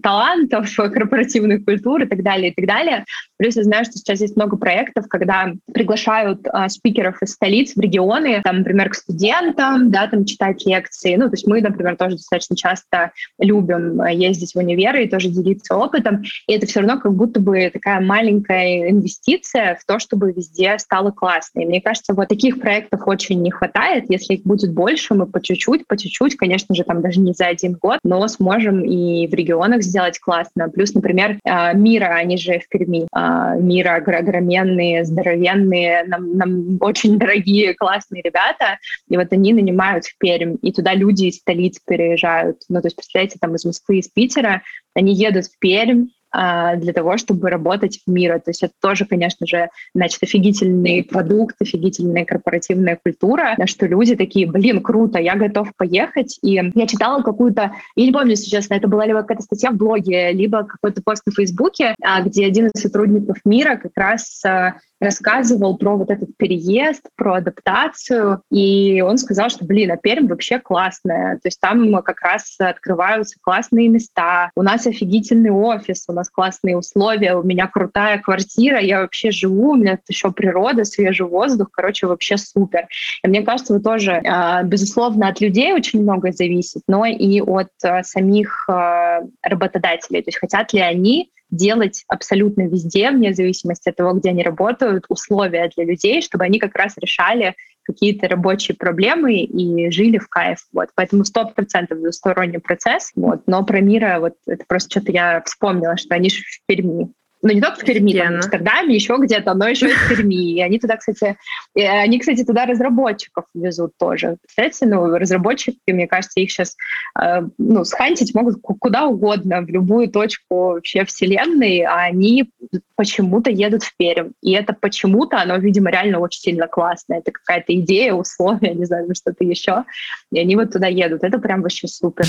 талантов, корпоративной культуры и так далее, и так далее. Плюс я знаю, что сейчас есть много проектов, когда приглашают а, спикеров из столиц в регионы, там, например, к студентам, да, там читать лекции. Ну, то есть мы, например, тоже достаточно часто любим э, ездить в универы и тоже делиться опытом. И это все равно как будто бы такая маленькая инвестиция в то, чтобы везде стало классно. И мне кажется, вот таких проектов очень не хватает. Если их будет больше, мы по чуть-чуть, по чуть-чуть, конечно же, там даже не за один год, но сможем и в регионах сделать классно. Плюс, например, э, Мира, они же в Перми. Э, Мира огроменные, здоровенные, нам, нам очень дорогие, классные ребята, и вот они нанимают в Пермь, и туда люди из столиц переезжают. Ну, то есть, представляете, там из Москвы, из Питера, они едут в Пермь, а, для того, чтобы работать в мире. То есть это тоже, конечно же, значит, офигительный продукт, офигительная корпоративная культура, что люди такие, блин, круто, я готов поехать. И я читала какую-то, я не помню, если честно, это была либо какая-то статья в блоге, либо какой-то пост на Фейсбуке, а, где один из сотрудников мира как раз а, рассказывал про вот этот переезд, про адаптацию, и он сказал, что, блин, а Пермь вообще классная, то есть там как раз открываются классные места, у нас офигительный офис, у нас классные условия, у меня крутая квартира, я вообще живу, у меня еще природа, свежий воздух, короче, вообще супер. И мне кажется, вы тоже, а, безусловно, от людей очень многое зависит, но и от а, самих а, работодателей, то есть хотят ли они делать абсолютно везде, вне зависимости от того, где они работают, условия для людей, чтобы они как раз решали какие-то рабочие проблемы и жили в кайф. Вот. Поэтому сто процентов двусторонний процесс. Вот. Но про Мира, вот это просто что-то я вспомнила, что они же в Перми. Ну, не только в Перми, там, в Амстердаме, еще где-то, но еще и в Перми. И они туда, кстати, они, кстати, туда разработчиков везут тоже. Кстати, ну, разработчики, мне кажется, их сейчас э, ну, схантить могут куда угодно, в любую точку вообще вселенной, а они почему-то едут в Пермь. И это почему-то, оно, видимо, реально очень сильно классно. Это какая-то идея, условия, не знаю, что-то еще. И они вот туда едут. Это прям вообще супер.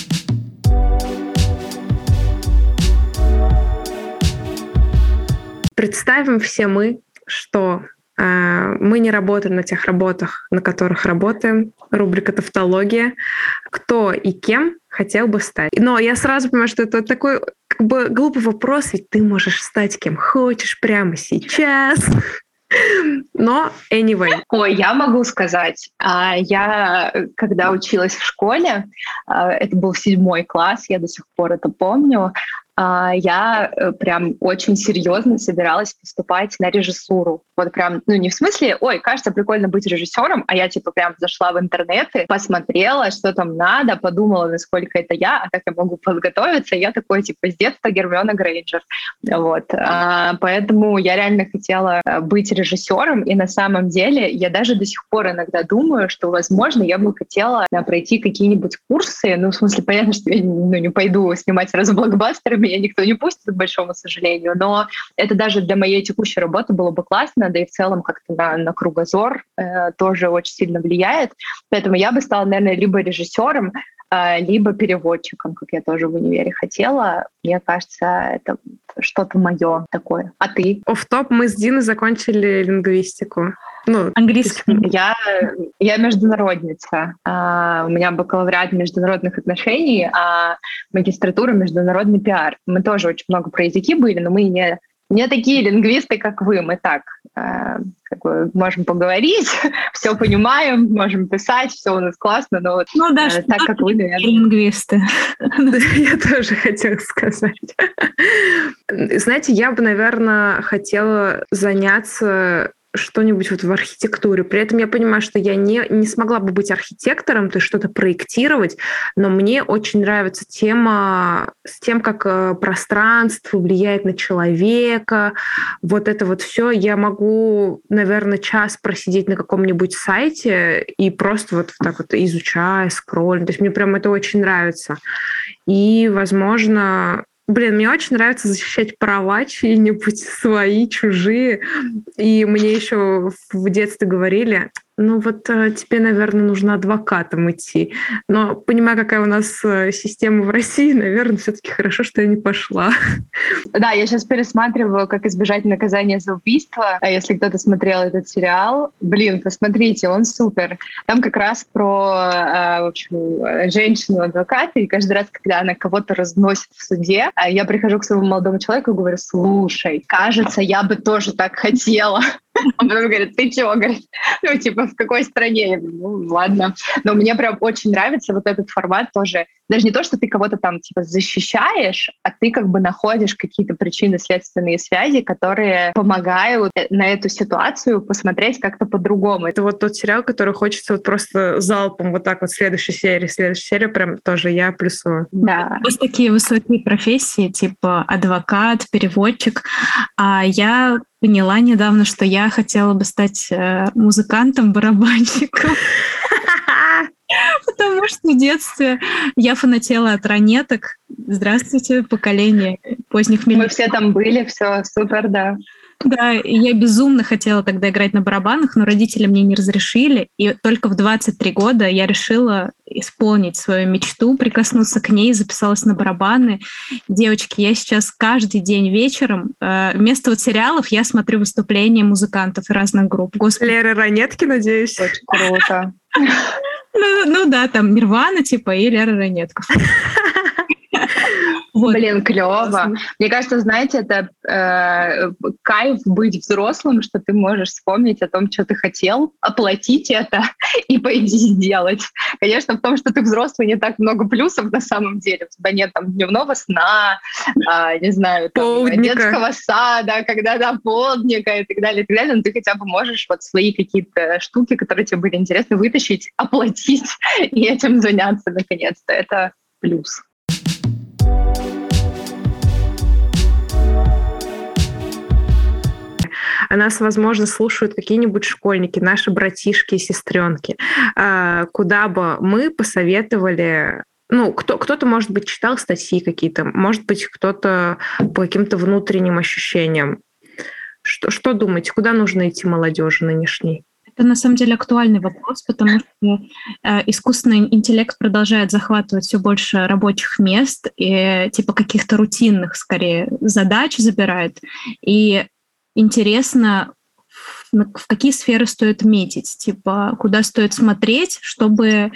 Представим все мы, что э, мы не работаем на тех работах, на которых работаем. Рубрика «Тавтология». Кто и кем хотел бы стать? Но я сразу понимаю, что это такой как бы глупый вопрос, ведь ты можешь стать кем хочешь прямо сейчас. Но anyway. Ой, я могу сказать, а, я когда училась в школе, а, это был седьмой класс, я до сих пор это помню, я э, прям очень серьезно собиралась поступать на режиссуру. Вот прям, ну не в смысле, ой, кажется, прикольно быть режиссером, а я типа прям зашла в интернет и посмотрела, что там надо, подумала, насколько это я, а как я могу подготовиться. Я такой типа с детства Гермиона Грейнджер. Вот. А, поэтому я реально хотела э, быть режиссером, и на самом деле я даже до сих пор иногда думаю, что, возможно, я бы хотела да, пройти какие-нибудь курсы. Ну, в смысле, понятно, что я ну, не пойду снимать сразу блокбастеры, меня никто не пустит, к большому сожалению, но это даже для моей текущей работы было бы классно, да и в целом как-то на, на кругозор э, тоже очень сильно влияет. Поэтому я бы стала, наверное, либо режиссером, э, либо переводчиком, как я тоже в универе хотела. Мне кажется, это что-то мое такое. А ты? В топ мы с Диной закончили лингвистику. Ну, английский. Я, я международница. А, у меня бакалавриат международных отношений, а магистратура международный пиар. Мы тоже очень много про языки были, но мы не, не такие лингвисты, как вы. Мы так как бы можем поговорить, все понимаем, можем писать, все у нас классно, но вот ну, да, а, так, как вы, наверное. Лингвисты. Я тоже хотела сказать. Знаете, я бы, наверное, хотела заняться что-нибудь вот в архитектуре. При этом я понимаю, что я не, не смогла бы быть архитектором, то есть что-то проектировать, но мне очень нравится тема с тем, как э, пространство влияет на человека. Вот это вот все. Я могу, наверное, час просидеть на каком-нибудь сайте и просто вот так вот изучая, скроллить. То есть мне прям это очень нравится. И, возможно, Блин, мне очень нравится защищать права чьи-нибудь, свои, чужие. И мне еще в детстве говорили, ну вот э, тебе, наверное, нужно адвокатом идти. Но понимая, какая у нас э, система в России, наверное, все-таки хорошо, что я не пошла. Да, я сейчас пересматриваю, как избежать наказания за убийство. А если кто-то смотрел этот сериал, блин, посмотрите, он супер. Там как раз про, э, в общем, женщину-адвоката, и каждый раз, когда она кого-то разносит в суде, я прихожу к своему молодому человеку и говорю, слушай, кажется, я бы тоже так хотела. Он потом говорит, ты чего? Говорит, ну, типа, в какой стране? Ну, ладно. Но мне прям очень нравится вот этот формат тоже. Даже не то, что ты кого-то там, типа, защищаешь, а ты как бы находишь какие-то причины, следственные связи, которые помогают на эту ситуацию посмотреть как-то по-другому. Это вот тот сериал, который хочется вот просто залпом вот так вот следующей серии, следующей серии прям тоже я плюсую. Да. Вас такие высокие профессии, типа адвокат, переводчик, а я поняла недавно, что я хотела бы стать э, музыкантом, барабанщиком. Потому что в детстве я фанатела от ранеток. Здравствуйте, поколение поздних миллионов. Мы все там были, все супер, да. Да, я безумно хотела тогда играть на барабанах, но родители мне не разрешили. И только в 23 года я решила исполнить свою мечту, прикоснуться к ней, записалась на барабаны. Девочки, я сейчас каждый день вечером э, вместо вот сериалов я смотрю выступления музыкантов разных групп. Господи. Леры Ранетки, надеюсь? Очень круто. Ну, ну да, там Нирвана типа и Лера Ранетков. Вот. Блин, клево. Мне кажется, знаете, это э, кайф быть взрослым, что ты можешь вспомнить о том, что ты хотел, оплатить это и пойти сделать. Конечно, в том, что ты взрослый, не так много плюсов на самом деле. У тебя нет там дневного сна, э, не знаю, там, детского сада, когда до полдника и так далее, и так далее. Но ты хотя бы можешь вот свои какие-то штуки, которые тебе были интересны, вытащить, оплатить и этим заняться наконец-то. Это плюс. А нас, возможно, слушают какие-нибудь школьники, наши братишки и сестренки, а, куда бы мы посоветовали ну, кто, кто-то, может быть, читал статьи какие-то, может быть, кто-то по каким-то внутренним ощущениям. Что, что думаете, куда нужно идти молодежи нынешней? Это на самом деле актуальный вопрос, потому что э, искусственный интеллект продолжает захватывать все больше рабочих мест и типа каких-то рутинных, скорее, задач забирает. И интересно, в какие сферы стоит метить, типа куда стоит смотреть, чтобы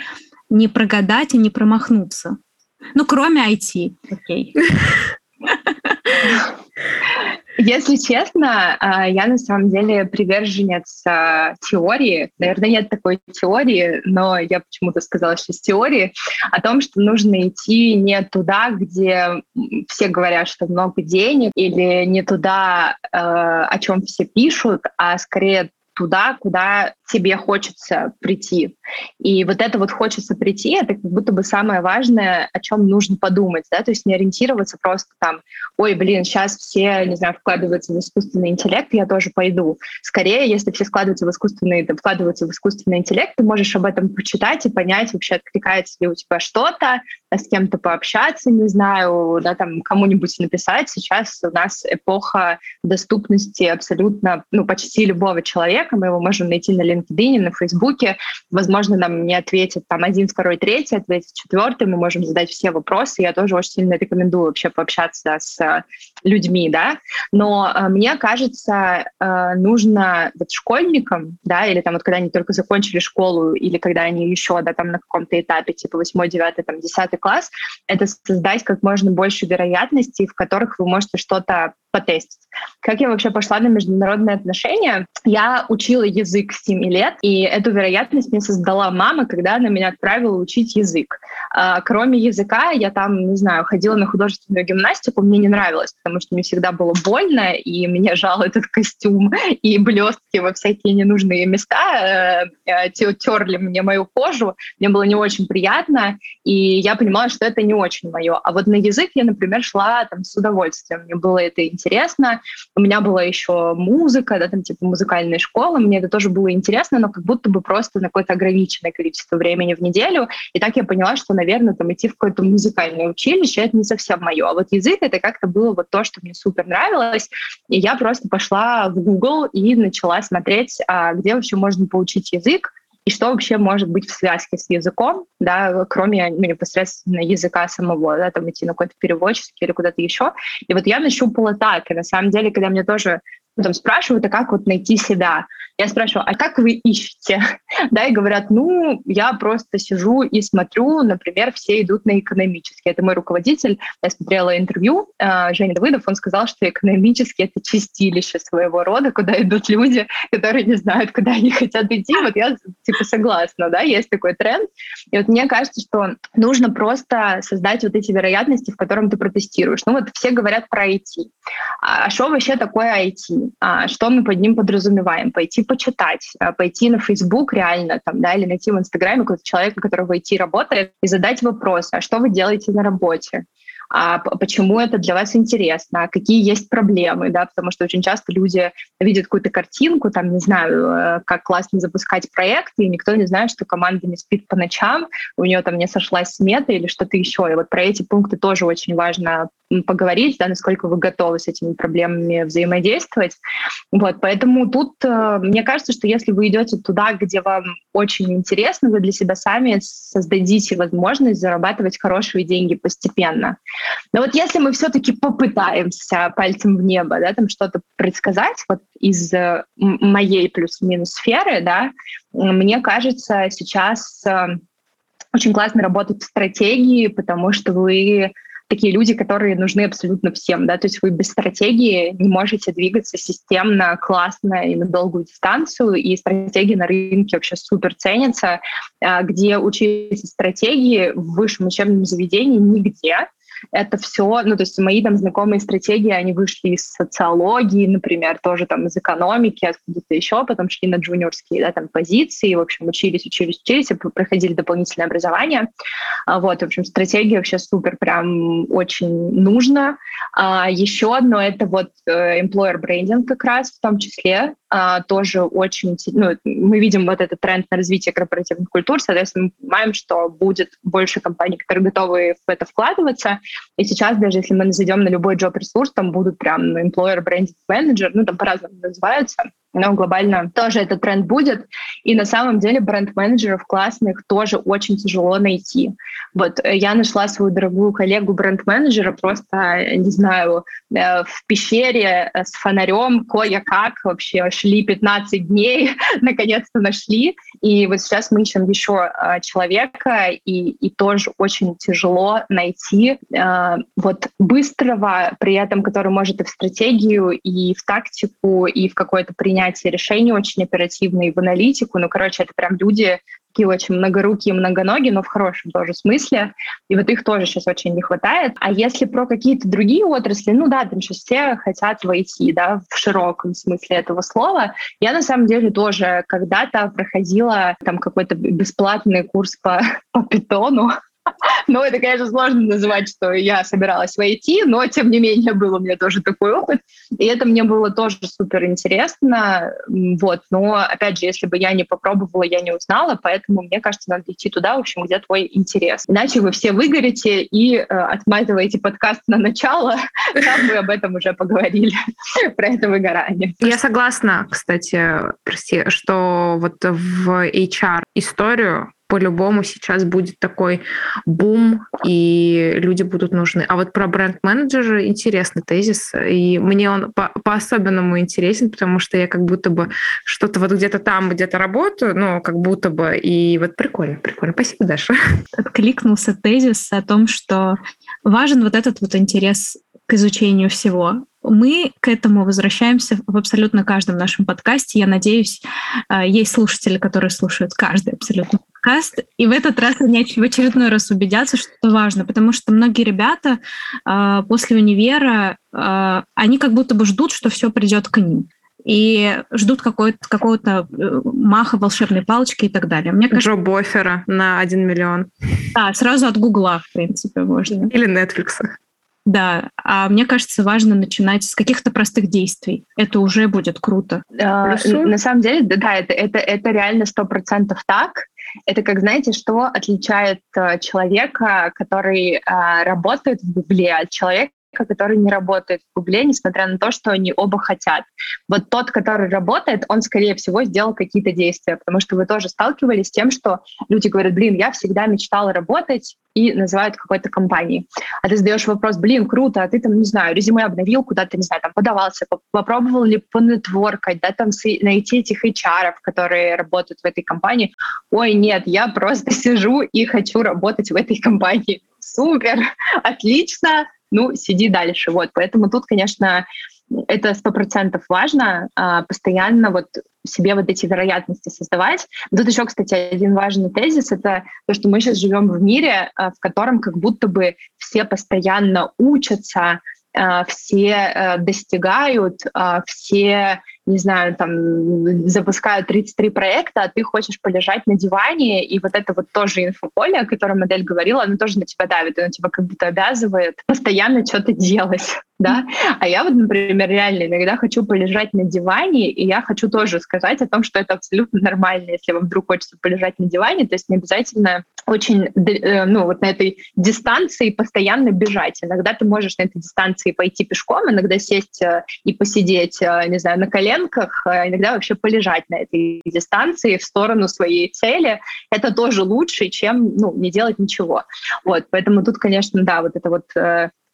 не прогадать и не промахнуться. Ну, кроме IT, окей. Если честно, а, я на самом деле приверженец а, теории. Наверное, нет такой теории, но я почему-то сказала, что с теории о том, что нужно идти не туда, где все говорят, что много денег, или не туда, а, о чем все пишут, а скорее туда, куда тебе хочется прийти. И вот это вот хочется прийти, это как будто бы самое важное, о чем нужно подумать, да, то есть не ориентироваться просто там, ой, блин, сейчас все, не знаю, вкладываются в искусственный интеллект, я тоже пойду. Скорее, если все складываются в искусственный, да, вкладываются в искусственный интеллект, ты можешь об этом почитать и понять, вообще откликается ли у тебя что-то, а с кем-то пообщаться, не знаю, да, там кому-нибудь написать. Сейчас у нас эпоха доступности абсолютно, ну, почти любого человека, мы его можем найти на LinkedIn, на Фейсбуке. Возможно, нам не ответит там один, второй, третий, ответит четвертый. Мы можем задать все вопросы. Я тоже очень сильно рекомендую вообще пообщаться с людьми, да. Но э, мне кажется, э, нужно вот школьникам, да, или там вот когда они только закончили школу, или когда они еще, да, там на каком-то этапе, типа 8, 9, там 10 класс, это создать как можно больше вероятностей, в которых вы можете что-то потестить. Как я вообще пошла на международные отношения? Я учила язык с 7 лет, и эту вероятность мне создала мама, когда она меня отправила учить язык. А, кроме языка, я там, не знаю, ходила на художественную гимнастику, мне не нравилось, потому что мне всегда было больно, и мне жал этот костюм, и блестки во всякие ненужные места э, э, терли мне мою кожу, мне было не очень приятно, и я понимала, что это не очень мое. А вот на язык я, например, шла там с удовольствием, мне было это интересно. У меня была еще музыка, да, там типа музыкальная школа, мне это тоже было интересно, но как будто бы просто на какое-то ограниченное количество времени в неделю. И так я поняла, что, наверное, там идти в какое-то музыкальное училище, это не совсем мое. А вот язык это как-то было вот то, что мне супер нравилось. И я просто пошла в Google и начала смотреть, а, где вообще можно получить язык, и что вообще может быть в связке с языком, да, кроме ну, непосредственно языка самого, да, там идти на какой-то переводческий или куда-то еще. И вот я нащупала так, и на самом деле, когда мне тоже ну, там спрашивают, а как вот найти себя? Я спрашиваю, а как вы ищете? да, и говорят, ну, я просто сижу и смотрю, например, все идут на экономический. Это мой руководитель. Я смотрела интервью э, Женя Давыдов, он сказал, что экономический — это чистилище своего рода, куда идут люди, которые не знают, куда они хотят идти. Вот я, типа, согласна, да, есть такой тренд. И вот мне кажется, что нужно просто создать вот эти вероятности, в котором ты протестируешь. Ну вот все говорят про IT. А что вообще такое IT? А, что мы под ним подразумеваем? Пойти почитать, а, пойти на Facebook реально, там, да, или найти в Инстаграме какого-то человека, который в IT работает, и задать вопрос, а что вы делаете на работе? А почему это для вас интересно, а какие есть проблемы, да, потому что очень часто люди видят какую-то картинку, там, не знаю, э, как классно запускать проекты, и никто не знает, что команда не спит по ночам, у нее там не сошлась смета или что-то еще. И вот про эти пункты тоже очень важно поговорить, да, насколько вы готовы с этими проблемами взаимодействовать. Вот, поэтому тут э, мне кажется, что если вы идете туда, где вам очень интересно, вы для себя сами создадите возможность зарабатывать хорошие деньги постепенно. Но вот если мы все-таки попытаемся пальцем в небо, да, там что-то предсказать вот из э, моей плюс-минус сферы, да, мне кажется, сейчас э, очень классно работать в стратегии, потому что вы такие люди, которые нужны абсолютно всем, да, то есть вы без стратегии не можете двигаться системно, классно и на долгую дистанцию, и стратегии на рынке вообще супер ценятся, а, где учиться стратегии в высшем учебном заведении? Нигде, это все, ну, то есть мои там знакомые стратегии, они вышли из социологии, например, тоже там из экономики, откуда-то еще, потом шли на джуниорские, да, там позиции, в общем, учились, учились, учились, проходили дополнительное образование. А, вот, в общем, стратегия вообще супер, прям очень нужна. А, еще одно — это вот э, employer branding как раз в том числе, а, тоже очень... Ну, мы видим вот этот тренд на развитие корпоративных культур, соответственно, мы понимаем, что будет больше компаний, которые готовы в это вкладываться, и сейчас даже если мы зайдем на любой job-ресурс, там будут прям employer branding manager, ну там по-разному называются, но глобально тоже этот тренд будет. И на самом деле бренд-менеджеров классных тоже очень тяжело найти. Вот э, я нашла свою дорогую коллегу бренд-менеджера просто, не знаю, э, в пещере э, с фонарем, кое-как вообще шли 15 дней, наконец-то нашли. И вот сейчас мы ищем еще человека, и, и тоже очень тяжело найти вот быстрого, при этом, который может и в стратегию, и в тактику, и в какое-то принятие принятие решений очень оперативные, в аналитику. Ну, короче, это прям люди такие очень многорукие, многоногие, но в хорошем тоже смысле. И вот их тоже сейчас очень не хватает. А если про какие-то другие отрасли, ну да, там сейчас все хотят войти, да, в широком смысле этого слова. Я на самом деле тоже когда-то проходила там какой-то бесплатный курс по, по питону, ну, это, конечно, сложно называть, что я собиралась войти, но, тем не менее, был у меня тоже такой опыт. И это мне было тоже супер интересно. Вот. Но, опять же, если бы я не попробовала, я не узнала, поэтому, мне кажется, надо идти туда, в общем, где твой интерес. Иначе вы все выгорите и э, отматываете подкаст на начало, там мы об этом уже поговорили, про это выгорание. Я согласна, кстати, что вот в HR историю по-любому сейчас будет такой бум, и люди будут нужны. А вот про бренд-менеджера интересный тезис, и мне он по- по-особенному интересен, потому что я как будто бы что-то вот где-то там, где-то работаю, ну, как будто бы, и вот прикольно, прикольно. Спасибо, Даша. Откликнулся тезис о том, что важен вот этот вот интерес к изучению всего. Мы к этому возвращаемся в абсолютно каждом нашем подкасте. Я надеюсь, э, есть слушатели, которые слушают каждый абсолютно подкаст, и в этот раз они в очередной раз убедятся, что это важно, потому что многие ребята э, после универа, э, они как будто бы ждут, что все придет к ним и ждут какого-то маха волшебной палочки и так далее. Мне кажется, Джо Бофера на 1 миллион. Да, сразу от Гугла, в принципе, можно. Или Netflix. Да, а мне кажется, важно начинать с каких-то простых действий. Это уже будет круто. А, на самом деле, да, это, это, это реально сто процентов так. Это как, знаете, что отличает э, человека, который э, работает в Гугле, от человека, который не работает в Гугле, несмотря на то, что они оба хотят. Вот тот, который работает, он, скорее всего, сделал какие-то действия, потому что вы тоже сталкивались с тем, что люди говорят, блин, я всегда мечтала работать, и называют какой-то компанией. А ты задаешь вопрос, блин, круто, а ты там, не знаю, резюме обновил, куда-то, не знаю, там подавался, попробовал ли понетворкать, да, там найти этих HR, которые работают в этой компании. Ой, нет, я просто сижу и хочу работать в этой компании. Супер, отлично, ну, сиди дальше. Вот, поэтому тут, конечно, это сто процентов важно, а, постоянно вот себе вот эти вероятности создавать. Тут еще, кстати, один важный тезис — это то, что мы сейчас живем в мире, а, в котором как будто бы все постоянно учатся, а, все э, достигают, все не знаю, там, запускают 33 проекта, а ты хочешь полежать на диване, и вот это вот тоже инфополе, о котором модель говорила, оно тоже на тебя давит, оно тебя как будто обязывает постоянно что-то делать, да. А я вот, например, реально иногда хочу полежать на диване, и я хочу тоже сказать о том, что это абсолютно нормально, если вам вдруг хочется полежать на диване, то есть не обязательно очень, э, ну, вот на этой дистанции постоянно бежать. Иногда ты можешь на этой дистанции пойти пешком, иногда сесть э, и посидеть, э, не знаю, на коленках, а иногда вообще полежать на этой дистанции в сторону своей цели, это тоже лучше, чем ну, не делать ничего. Вот, поэтому тут, конечно, да, вот это вот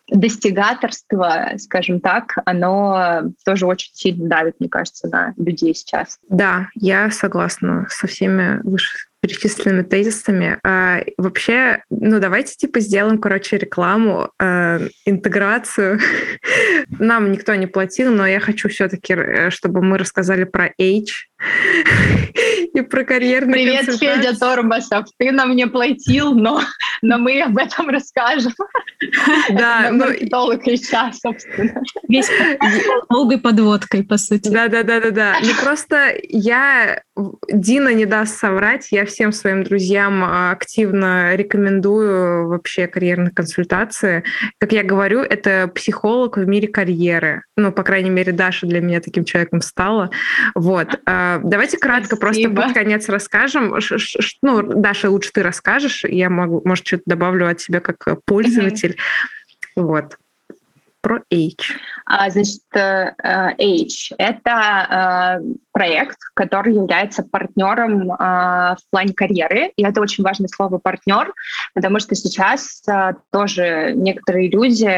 достигаторство, скажем так, оно тоже очень сильно давит, мне кажется, на людей сейчас. Да, я согласна со всеми выше перечисленными тезисами. А, вообще, ну давайте типа сделаем, короче, рекламу, а, интеграцию. Нам никто не платил, но я хочу все-таки, э, чтобы мы рассказали про H и про карьерный Привет, Федя Торбасов. Ты нам не платил, но, но мы об этом расскажем. Да, ну... Маркетолог сейчас, собственно. Весь долгой подводкой, по сути. Да, да, да, да, да. Ну просто я Дина не даст соврать. Я всем своим друзьям а, активно рекомендую вообще карьерные консультации. Как я говорю, это психолог в мире карьеры. Ну, по крайней мере, Даша для меня таким человеком стала. Вот. А, давайте кратко просто под конец расскажем. Ну, Даша, лучше ты расскажешь. Я могу, может, что-то добавлю от себя как пользователь. Вот про H. А, значит, э, H — это э, проект, который является партнером э, в плане карьеры. И это очень важное слово «партнер», потому что сейчас тоже некоторые люди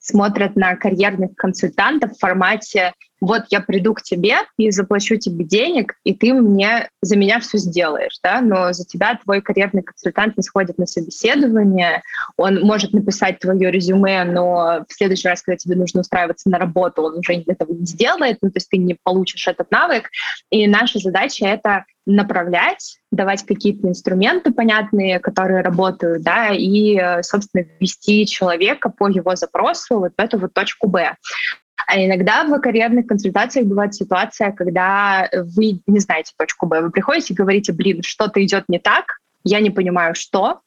смотрят на карьерных консультантов в формате вот я приду к тебе и заплачу тебе денег, и ты мне за меня все сделаешь, да, но за тебя твой карьерный консультант не сходит на собеседование, он может написать твое резюме, но в следующий раз, когда тебе нужно устраиваться на работу, он уже этого не сделает, ну, то есть ты не получишь этот навык, и наша задача — это направлять, давать какие-то инструменты понятные, которые работают, да, и, собственно, ввести человека по его запросу вот в эту вот точку Б. А иногда в карьерных консультациях бывает ситуация, когда вы не знаете точку Б. Вы приходите и говорите, блин, что-то идет не так, я не понимаю, что,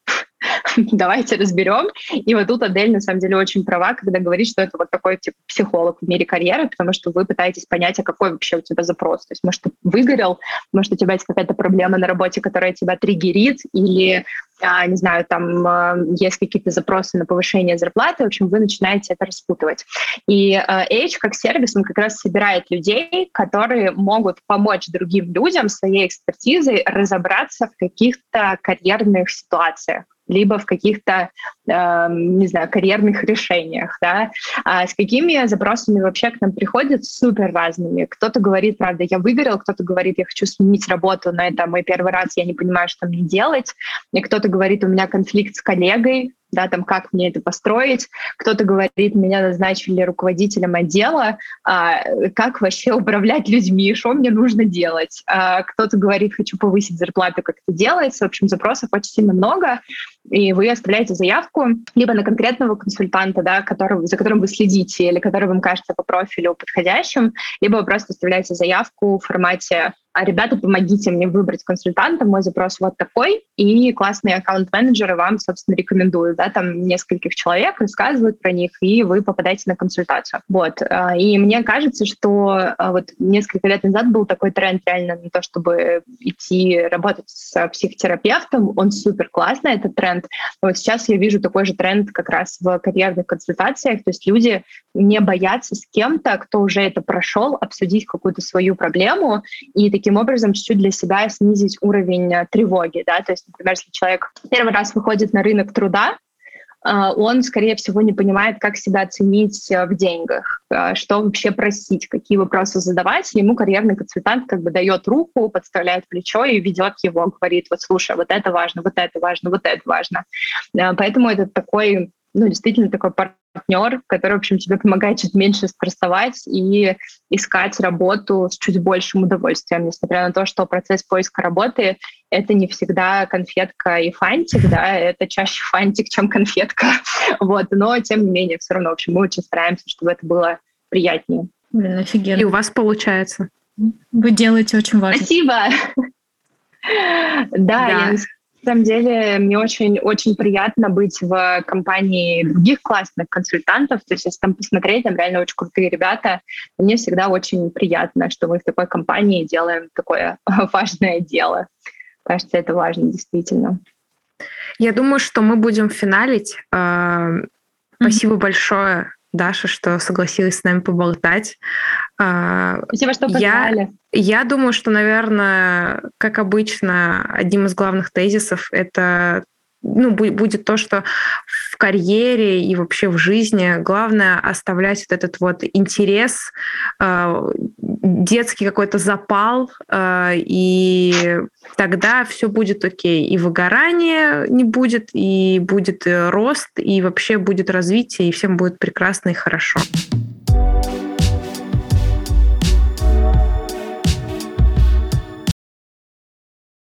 давайте разберем. И вот тут Адель на самом деле очень права, когда говорит, что это вот такой типа психолог в мире карьеры, потому что вы пытаетесь понять, а какой вообще у тебя запрос. То есть, может, ты выгорел, может, у тебя есть какая-то проблема на работе, которая тебя триггерит, или не знаю, там а, есть какие-то запросы на повышение зарплаты, в общем, вы начинаете это распутывать. И а, H как сервис, он как раз собирает людей, которые могут помочь другим людям своей экспертизой разобраться в каких-то карьерных ситуациях либо в каких-то, э, не знаю, карьерных решениях, да, а с какими запросами вообще к нам приходят супер разными. Кто-то говорит, правда, я выгорел, кто-то говорит, я хочу сменить работу, но это мой первый раз, я не понимаю, что мне делать, и кто-то говорит, у меня конфликт с коллегой, да, там, как мне это построить. Кто-то говорит, меня назначили руководителем отдела, а, как вообще управлять людьми, что мне нужно делать. А, кто-то говорит, хочу повысить зарплату, как это делается. В общем, запросов очень сильно много, и вы оставляете заявку либо на конкретного консультанта, да, который, за которым вы следите, или который вам кажется по профилю подходящим, либо вы просто оставляете заявку в формате а ребята, помогите мне выбрать консультанта, мой запрос вот такой, и классные аккаунт-менеджеры вам, собственно, рекомендуют, да, там нескольких человек рассказывают про них, и вы попадаете на консультацию. Вот, а, и мне кажется, что а, вот несколько лет назад был такой тренд реально на то, чтобы идти работать с психотерапевтом, он супер классный, этот тренд. Вот сейчас я вижу такой же тренд как раз в карьерных консультациях, то есть люди не боятся с кем-то, кто уже это прошел, обсудить какую-то свою проблему, и таким образом чуть-чуть для себя снизить уровень э, тревоги. Да? То есть, например, если человек первый раз выходит на рынок труда, э, он, скорее всего, не понимает, как себя оценить э, в деньгах, что вообще просить, какие вопросы задавать. Ему карьерный консультант как бы дает руку, подставляет плечо и ведет его, говорит, вот слушай, вот это важно, вот это важно, вот это важно. Поэтому это такой ну, действительно такой партнер, который, в общем, тебе помогает чуть меньше стрессовать и искать работу с чуть большим удовольствием, несмотря на то, что процесс поиска работы — это не всегда конфетка и фантик, да, это чаще фантик, чем конфетка, вот, но, тем не менее, все равно, в общем, мы очень стараемся, чтобы это было приятнее. Блин, офигенно. И у вас получается. Вы делаете очень важно. Спасибо. Да, я на самом деле мне очень-очень приятно быть в компании других классных консультантов. То есть если там посмотреть, там реально очень крутые ребята. Мне всегда очень приятно, что мы в такой компании делаем такое важное дело. Кажется, это важно действительно. Я думаю, что мы будем финалить. А, спасибо mm-hmm. большое Даша, что согласилась с нами поболтать. А, Спасибо, что позвали. Я, я думаю, что, наверное, как обычно, одним из главных тезисов это ну, будет то, что в карьере и вообще в жизни главное оставлять вот этот вот интерес, а, детский какой-то запал, э, и тогда все будет окей. И выгорание не будет, и будет рост, и вообще будет развитие, и всем будет прекрасно и. Хорошо.